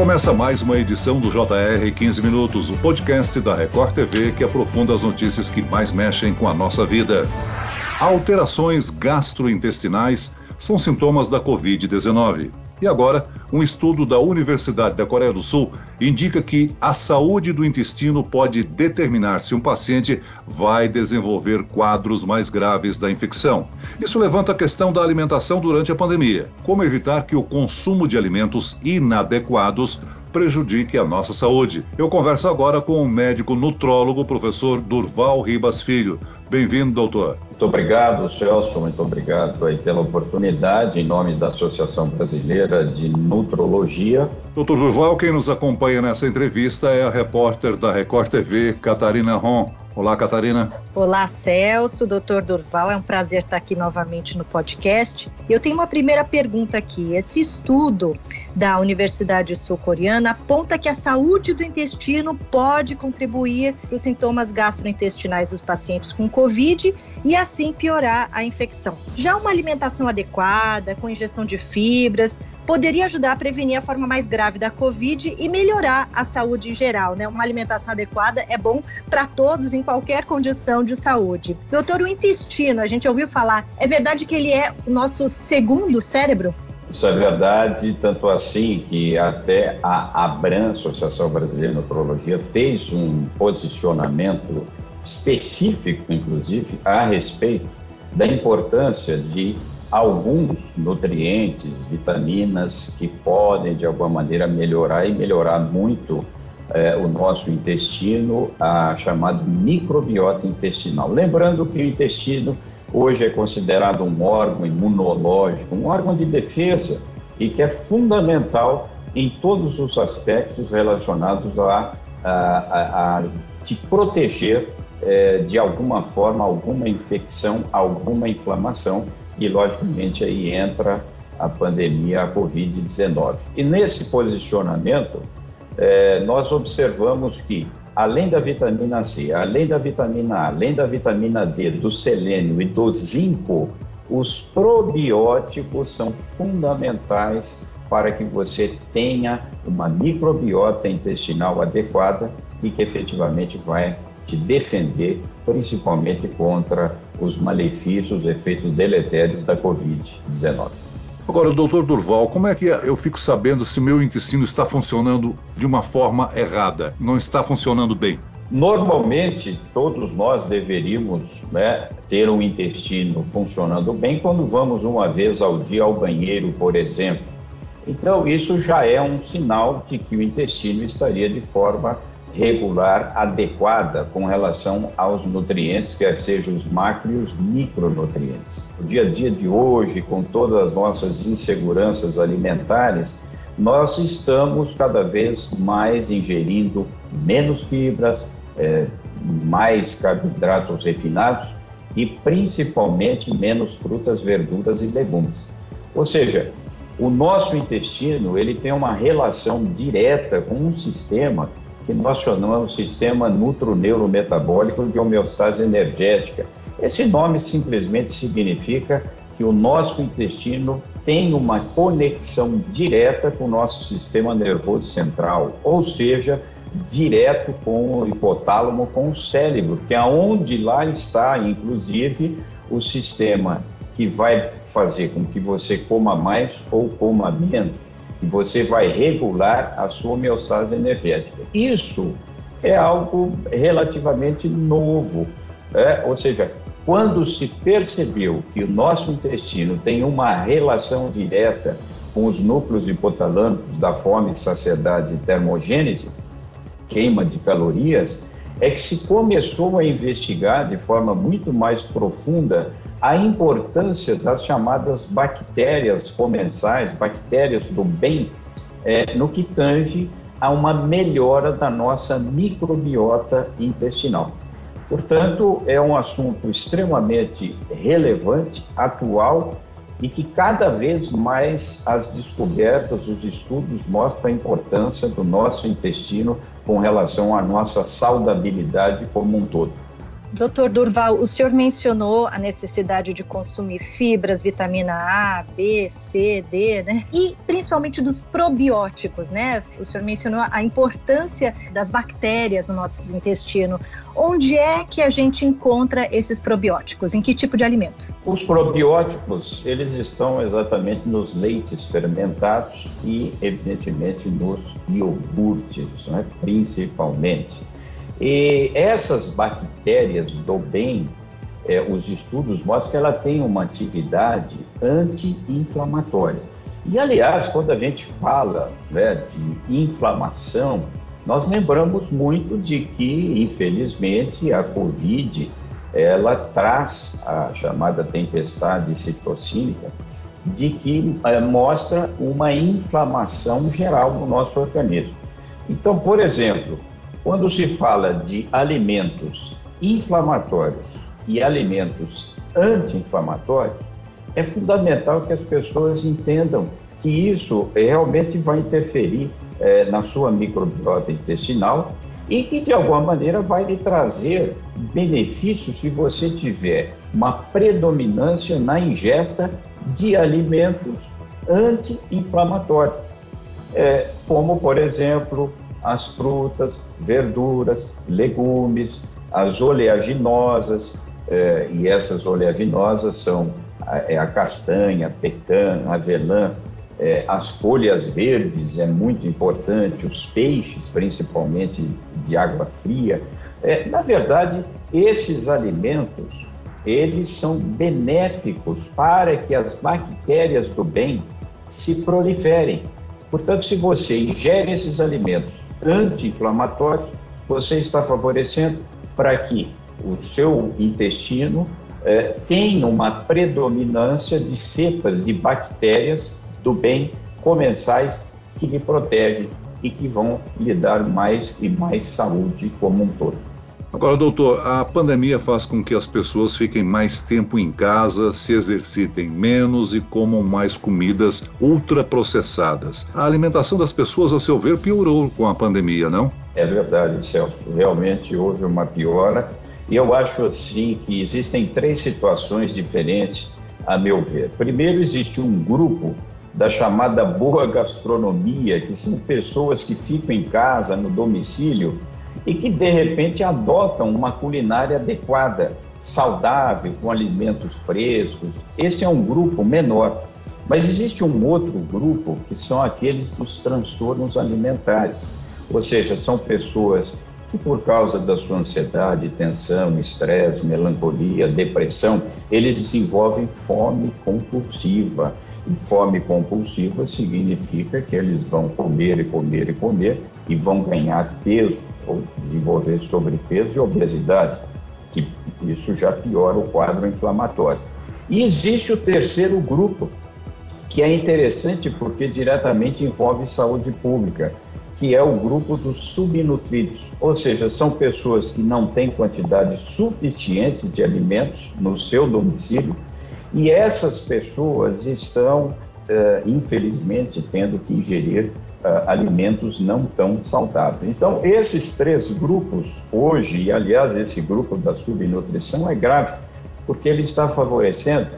Começa mais uma edição do JR 15 Minutos, o podcast da Record TV que aprofunda as notícias que mais mexem com a nossa vida. Alterações gastrointestinais são sintomas da Covid-19. E agora, um estudo da Universidade da Coreia do Sul indica que a saúde do intestino pode determinar se um paciente vai desenvolver quadros mais graves da infecção. Isso levanta a questão da alimentação durante a pandemia. Como evitar que o consumo de alimentos inadequados prejudique a nossa saúde. Eu converso agora com o médico nutrólogo, professor Durval Ribas Filho. Bem-vindo, doutor. Muito obrigado, Celso. Muito obrigado aí pela oportunidade, em nome da Associação Brasileira de Nutrologia. Doutor Durval, quem nos acompanha nessa entrevista é a repórter da Record TV, Catarina Ron. Olá, Catarina. Olá, Celso, doutor Durval. É um prazer estar aqui novamente no podcast. Eu tenho uma primeira pergunta aqui. Esse estudo da Universidade Sul-Coreana aponta que a saúde do intestino pode contribuir para os sintomas gastrointestinais dos pacientes com Covid e assim piorar a infecção. Já uma alimentação adequada, com ingestão de fibras, poderia ajudar a prevenir a forma mais grave da Covid e melhorar a saúde em geral, né? Uma alimentação adequada é bom para todos em qualquer condição de saúde. Doutor, o intestino, a gente ouviu falar, é verdade que ele é o nosso segundo cérebro? Isso é verdade, tanto assim que até a ABRAM, Associação Brasileira de Nutrologia, fez um posicionamento específico, inclusive, a respeito da importância de alguns nutrientes, vitaminas que podem de alguma maneira melhorar e melhorar muito é, o nosso intestino, a chamada microbiota intestinal. Lembrando que o intestino hoje é considerado um órgão imunológico, um órgão de defesa e que é fundamental em todos os aspectos relacionados a, a, a, a te proteger é, de alguma forma, alguma infecção, alguma inflamação e, logicamente, aí entra a pandemia, a Covid-19. E nesse posicionamento, é, nós observamos que, além da vitamina C, além da vitamina A, além da vitamina D, do selênio e do zinco, os probióticos são fundamentais para que você tenha uma microbiota intestinal adequada e que efetivamente vai te defender, principalmente contra os malefícios, os efeitos deletérios da Covid-19. Agora, doutor Durval, como é que eu fico sabendo se o meu intestino está funcionando de uma forma errada, não está funcionando bem? Normalmente, todos nós deveríamos né, ter um intestino funcionando bem quando vamos uma vez ao dia ao banheiro, por exemplo. Então, isso já é um sinal de que o intestino estaria de forma regular adequada com relação aos nutrientes, quer sejam os macro e os micronutrientes. O dia a dia de hoje, com todas as nossas inseguranças alimentares, nós estamos cada vez mais ingerindo menos fibras, é, mais carboidratos refinados e principalmente menos frutas, verduras e legumes. Ou seja, o nosso intestino ele tem uma relação direta com um sistema que nós chamamos sistema nutroneurometabólico de homeostase energética. Esse nome simplesmente significa que o nosso intestino tem uma conexão direta com o nosso sistema nervoso central, ou seja, direto com o hipotálamo, com o cérebro, que é onde lá está, inclusive, o sistema que vai fazer com que você coma mais ou coma menos e você vai regular a sua homeostase energética. Isso é algo relativamente novo, é? ou seja, quando se percebeu que o nosso intestino tem uma relação direta com os núcleos hipotalâmicos da fome, saciedade e termogênese, queima de calorias, é que se começou a investigar de forma muito mais profunda a importância das chamadas bactérias comensais, bactérias do bem, é, no que tange a uma melhora da nossa microbiota intestinal. Portanto, é um assunto extremamente relevante, atual e que cada vez mais as descobertas, os estudos mostram a importância do nosso intestino com relação à nossa saudabilidade como um todo. Doutor Durval, o senhor mencionou a necessidade de consumir fibras, vitamina A, B, C, D, né? E principalmente dos probióticos, né? O senhor mencionou a importância das bactérias no nosso intestino. Onde é que a gente encontra esses probióticos? Em que tipo de alimento? Os probióticos, eles estão exatamente nos leites fermentados e, evidentemente, nos iogurtes, né? principalmente. E essas bactérias do bem, é, os estudos mostram que ela tem uma atividade anti-inflamatória. E, aliás, quando a gente fala né, de inflamação, nós lembramos muito de que, infelizmente, a Covid ela traz a chamada tempestade citocínica, de que é, mostra uma inflamação geral no nosso organismo. Então, por exemplo, quando se fala de alimentos inflamatórios e alimentos anti-inflamatórios, é fundamental que as pessoas entendam que isso realmente vai interferir é, na sua microbiota intestinal e que de alguma maneira vai lhe trazer benefícios se você tiver uma predominância na ingesta de alimentos anti-inflamatórios, é, como por exemplo as frutas, verduras, legumes, as oleaginosas, eh, e essas oleaginosas são a, é a castanha, pecan, avelã, eh, as folhas verdes é muito importante, os peixes, principalmente de água fria. Eh, na verdade, esses alimentos, eles são benéficos para que as bactérias do bem se proliferem. Portanto, se você ingere esses alimentos anti-inflamatórios, você está favorecendo para que o seu intestino é, tenha uma predominância de cepas de bactérias do bem comensais que lhe protegem e que vão lhe dar mais e mais saúde como um todo. Agora, doutor, a pandemia faz com que as pessoas fiquem mais tempo em casa, se exercitem menos e comam mais comidas ultraprocessadas. A alimentação das pessoas, a seu ver, piorou com a pandemia, não? É verdade, Celso. Realmente houve uma piora. E eu acho assim que existem três situações diferentes, a meu ver. Primeiro, existe um grupo da chamada boa gastronomia, que são pessoas que ficam em casa, no domicílio, e que de repente adotam uma culinária adequada, saudável, com alimentos frescos. Esse é um grupo menor. Mas existe um outro grupo que são aqueles dos transtornos alimentares, ou seja, são pessoas que por causa da sua ansiedade, tensão, estresse, melancolia, depressão, eles desenvolvem fome compulsiva. E fome compulsiva significa que eles vão comer e comer e comer e vão ganhar peso ou desenvolver sobrepeso e obesidade, que isso já piora o quadro inflamatório. E existe o terceiro grupo, que é interessante porque diretamente envolve saúde pública, que é o grupo dos subnutridos, ou seja, são pessoas que não têm quantidade suficiente de alimentos no seu domicílio e essas pessoas estão uh, infelizmente, tendo que ingerir uh, alimentos não tão saudáveis. Então, esses três grupos, hoje, e aliás, esse grupo da subnutrição é grave, porque ele está favorecendo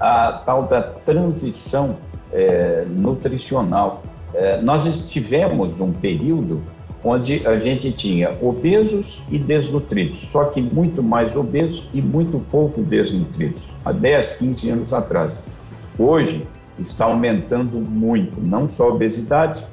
a tal da transição eh, nutricional. Eh, nós tivemos um período onde a gente tinha obesos e desnutridos, só que muito mais obesos e muito pouco desnutridos, há 10, 15 anos atrás. Hoje, está aumentando muito, não só a obesidade,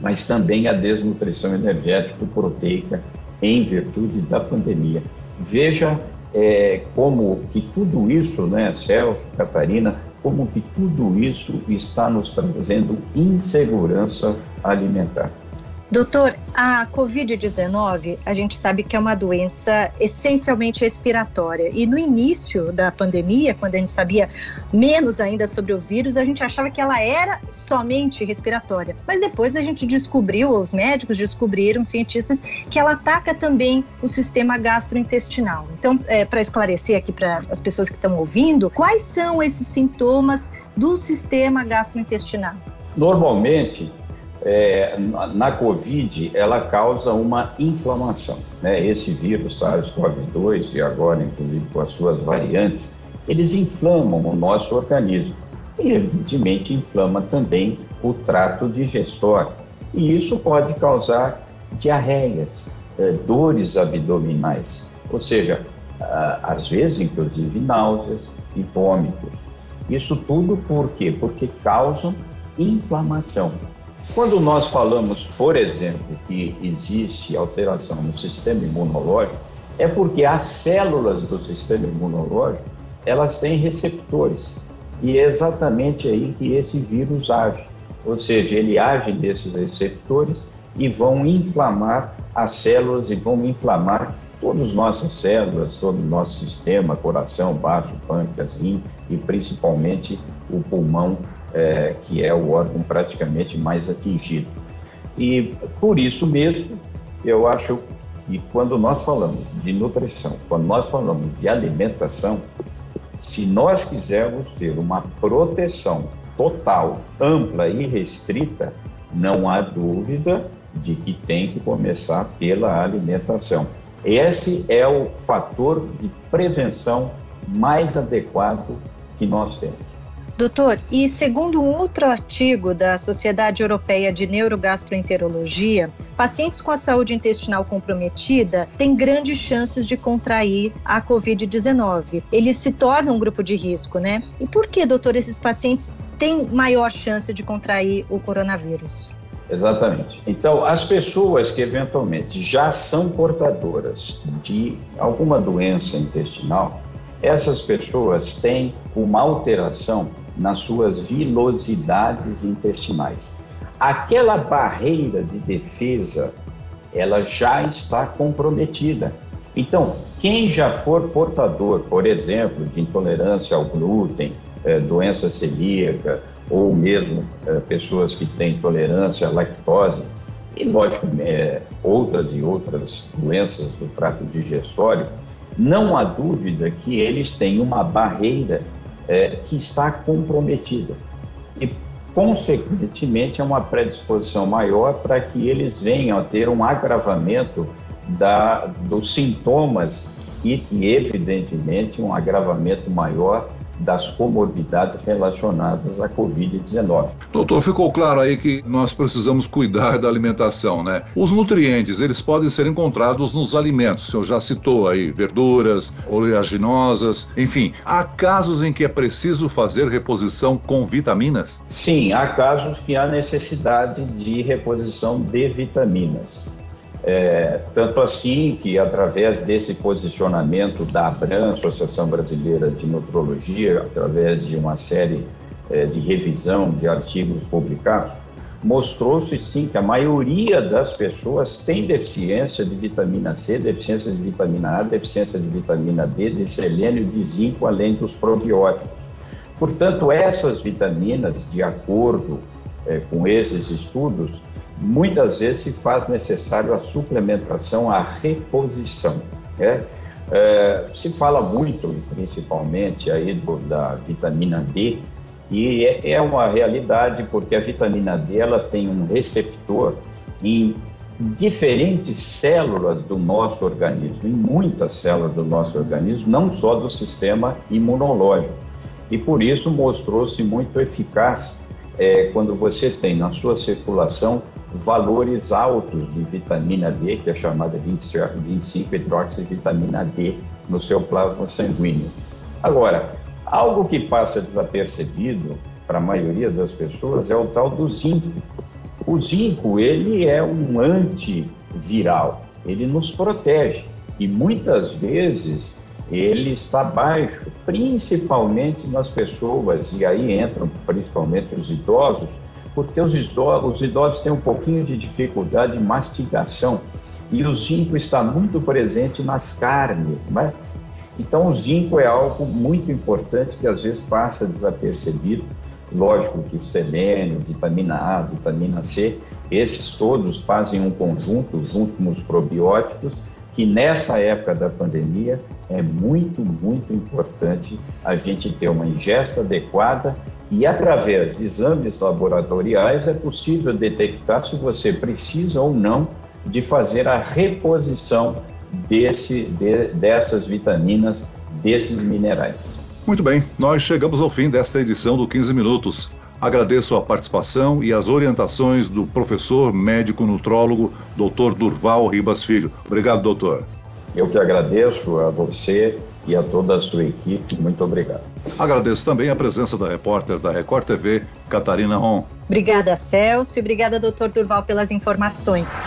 mas também a desnutrição energético-proteica em virtude da pandemia. Veja é, como que tudo isso, né, Celso, Catarina, como que tudo isso está nos trazendo insegurança alimentar. Doutor, a Covid-19, a gente sabe que é uma doença essencialmente respiratória. E no início da pandemia, quando a gente sabia menos ainda sobre o vírus, a gente achava que ela era somente respiratória. Mas depois a gente descobriu, os médicos descobriram, cientistas, que ela ataca também o sistema gastrointestinal. Então, é, para esclarecer aqui para as pessoas que estão ouvindo, quais são esses sintomas do sistema gastrointestinal? Normalmente, é, na COVID, ela causa uma inflamação. Né? Esse vírus SARS-CoV-2 e agora, inclusive, com as suas variantes, eles inflamam o nosso organismo e, evidentemente, inflama também o trato digestório. E isso pode causar diarreias, é, dores abdominais, ou seja, às vezes, inclusive, náuseas e vômitos. Isso tudo por quê? Porque causam inflamação. Quando nós falamos, por exemplo, que existe alteração no sistema imunológico, é porque as células do sistema imunológico, elas têm receptores. E é exatamente aí que esse vírus age. Ou seja, ele age desses receptores e vão inflamar as células e vão inflamar todas as nossas células, todo o nosso sistema, coração, baço, pâncreas, rim e principalmente o pulmão é, que é o órgão praticamente mais atingido. E por isso mesmo, eu acho que quando nós falamos de nutrição, quando nós falamos de alimentação, se nós quisermos ter uma proteção total, ampla e restrita, não há dúvida de que tem que começar pela alimentação. Esse é o fator de prevenção mais adequado que nós temos. Doutor, e segundo um outro artigo da Sociedade Europeia de Neurogastroenterologia, pacientes com a saúde intestinal comprometida têm grandes chances de contrair a Covid-19. Eles se tornam um grupo de risco, né? E por que, doutor, esses pacientes têm maior chance de contrair o coronavírus? Exatamente. Então, as pessoas que eventualmente já são portadoras de alguma doença intestinal, essas pessoas têm uma alteração nas suas vilosidades intestinais. Aquela barreira de defesa, ela já está comprometida. Então, quem já for portador, por exemplo, de intolerância ao glúten, é, doença celíaca, ou mesmo é, pessoas que têm intolerância à lactose, e, lógico, é, outras e outras doenças do trato digestório, não há dúvida que eles têm uma barreira é, que está comprometida. E, consequentemente, é uma predisposição maior para que eles venham a ter um agravamento da, dos sintomas e, evidentemente, um agravamento maior das comorbidades relacionadas à Covid-19. Doutor, ficou claro aí que nós precisamos cuidar da alimentação, né? Os nutrientes, eles podem ser encontrados nos alimentos. O senhor já citou aí verduras, oleaginosas, enfim. Há casos em que é preciso fazer reposição com vitaminas? Sim, há casos que há necessidade de reposição de vitaminas. É, tanto assim que, através desse posicionamento da ABRAM, Associação Brasileira de Nutrologia, através de uma série é, de revisão de artigos publicados, mostrou-se sim que a maioria das pessoas tem deficiência de vitamina C, deficiência de vitamina A, deficiência de vitamina D, de selênio, de zinco, além dos probióticos. Portanto, essas vitaminas, de acordo é, com esses estudos, muitas vezes se faz necessário a suplementação, a reposição. Né? É, se fala muito, principalmente aí do, da vitamina D, e é, é uma realidade porque a vitamina D ela tem um receptor em diferentes células do nosso organismo, em muitas células do nosso organismo, não só do sistema imunológico. E por isso mostrou-se muito eficaz é, quando você tem na sua circulação valores altos de vitamina D, que é chamada 25 hidroxivitamina D, no seu plasma sanguíneo. Agora, algo que passa desapercebido para a maioria das pessoas é o tal do zinco. O zinco, ele é um antiviral, ele nos protege e muitas vezes ele está baixo, principalmente nas pessoas, e aí entram principalmente os idosos, porque os idosos, os idosos têm um pouquinho de dificuldade de mastigação e o zinco está muito presente nas carnes, né? Então, o zinco é algo muito importante que às vezes passa desapercebido. Lógico que o selênio, vitamina A, vitamina C, esses todos fazem um conjunto junto com os probióticos que nessa época da pandemia é muito, muito importante a gente ter uma ingesta adequada E através de exames laboratoriais é possível detectar se você precisa ou não de fazer a reposição desse, de, dessas vitaminas, desses minerais. Muito bem, nós chegamos ao fim desta edição do 15 Minutos. Agradeço a participação e as orientações do professor médico nutrólogo Dr. Durval Ribas Filho. Obrigado, doutor. Eu que agradeço a você e a toda a sua equipe. Muito obrigado. Agradeço também a presença da repórter da Record TV, Catarina Ron. Obrigada, Celso, e obrigada, doutor Durval, pelas informações.